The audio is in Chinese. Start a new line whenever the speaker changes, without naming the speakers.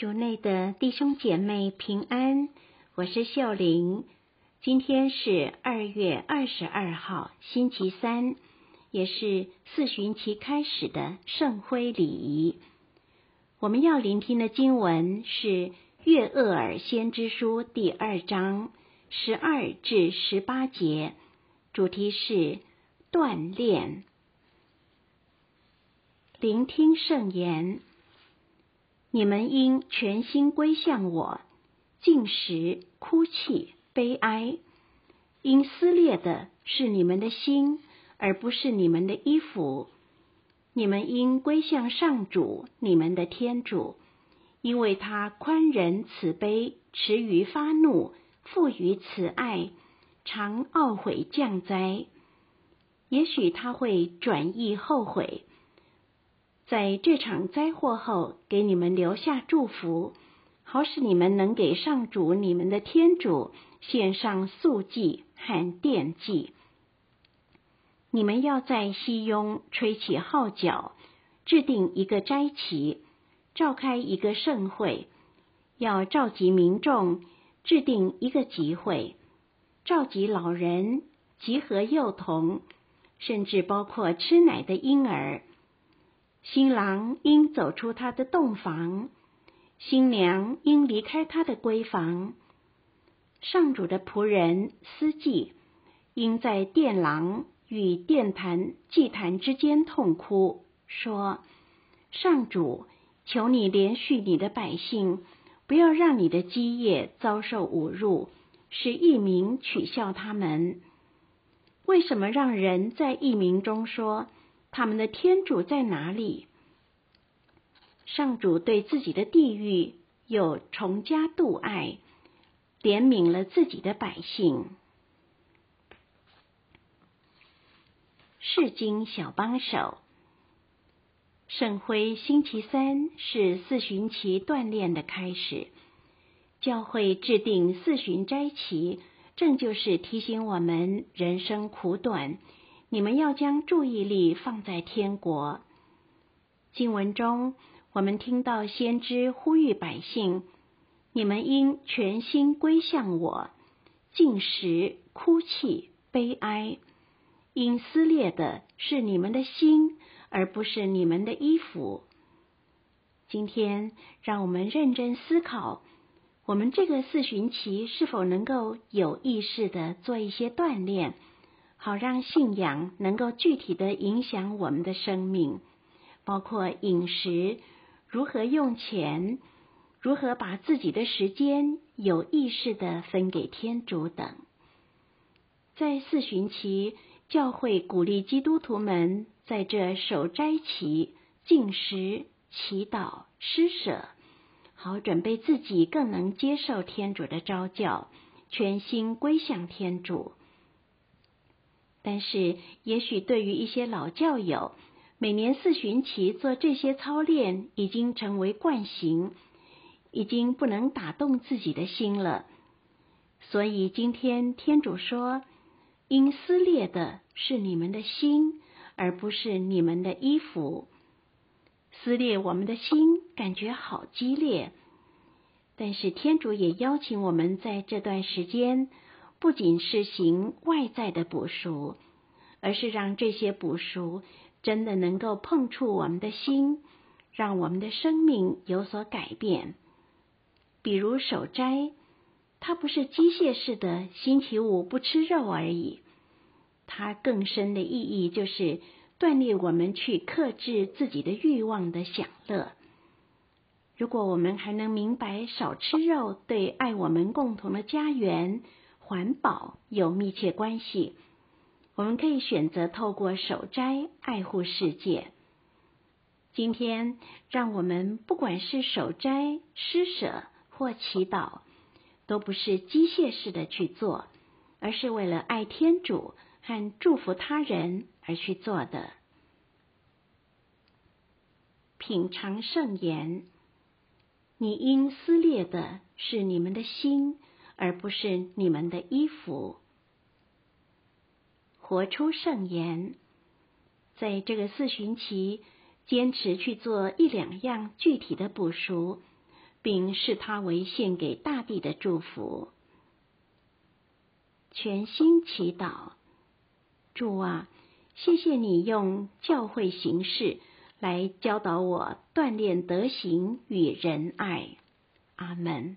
主内的弟兄姐妹平安，我是秀玲。今天是二月二十二号，星期三，也是四旬期开始的圣辉礼仪。我们要聆听的经文是《约厄尔先知书》第二章十二至十八节，主题是锻炼。聆听圣言。你们应全心归向我，进食、哭泣、悲哀，因撕裂的是你们的心，而不是你们的衣服。你们应归向上主，你们的天主，因为他宽仁慈悲，迟于发怒，富于慈爱，常懊悔降灾。也许他会转意后悔。在这场灾祸后，给你们留下祝福，好使你们能给上主你们的天主献上素祭和奠祭。你们要在西雍吹起号角，制定一个斋期，召开一个盛会，要召集民众，制定一个集会，召集老人，集合幼童，甚至包括吃奶的婴儿。新郎应走出他的洞房，新娘应离开她的闺房。上主的仆人司祭应在殿廊与殿坛祭坛之间痛哭，说：“上主，求你怜恤你的百姓，不要让你的基业遭受侮辱，使异民取笑他们。为什么让人在异民中说？”他们的天主在哪里？上主对自己的地狱又重加度爱，怜悯了自己的百姓。世经小帮手，圣辉星期三是四旬期锻炼的开始。教会制定四旬斋期，正就是提醒我们人生苦短。你们要将注意力放在天国。经文中，我们听到先知呼吁百姓：“你们应全心归向我，进食、哭泣、悲哀，因撕裂的是你们的心，而不是你们的衣服。”今天，让我们认真思考，我们这个四旬期是否能够有意识地做一些锻炼。好让信仰能够具体的影响我们的生命，包括饮食、如何用钱、如何把自己的时间有意识的分给天主等。在四旬期，教会鼓励基督徒们在这守斋期、进食、祈祷、施舍，好准备自己更能接受天主的召叫，全心归向天主。但是，也许对于一些老教友，每年四旬期做这些操练已经成为惯行，已经不能打动自己的心了。所以今天天主说：“因撕裂的是你们的心，而不是你们的衣服。”撕裂我们的心，感觉好激烈。但是天主也邀请我们在这段时间。不仅是行外在的补赎，而是让这些补赎真的能够碰触我们的心，让我们的生命有所改变。比如守斋，它不是机械式的星期五不吃肉而已，它更深的意义就是锻炼我们去克制自己的欲望的享乐。如果我们还能明白少吃肉对爱我们共同的家园。环保有密切关系，我们可以选择透过守斋爱护世界。今天，让我们不管是守斋、施舍或祈祷，都不是机械式的去做，而是为了爱天主和祝福他人而去做的。品尝圣言，你应撕裂的是你们的心。而不是你们的衣服。活出圣言，在这个四旬期，坚持去做一两样具体的补赎，并视它为献给大地的祝福。全心祈祷，主啊，谢谢你用教会形式来教导我锻炼德行与仁爱。阿门。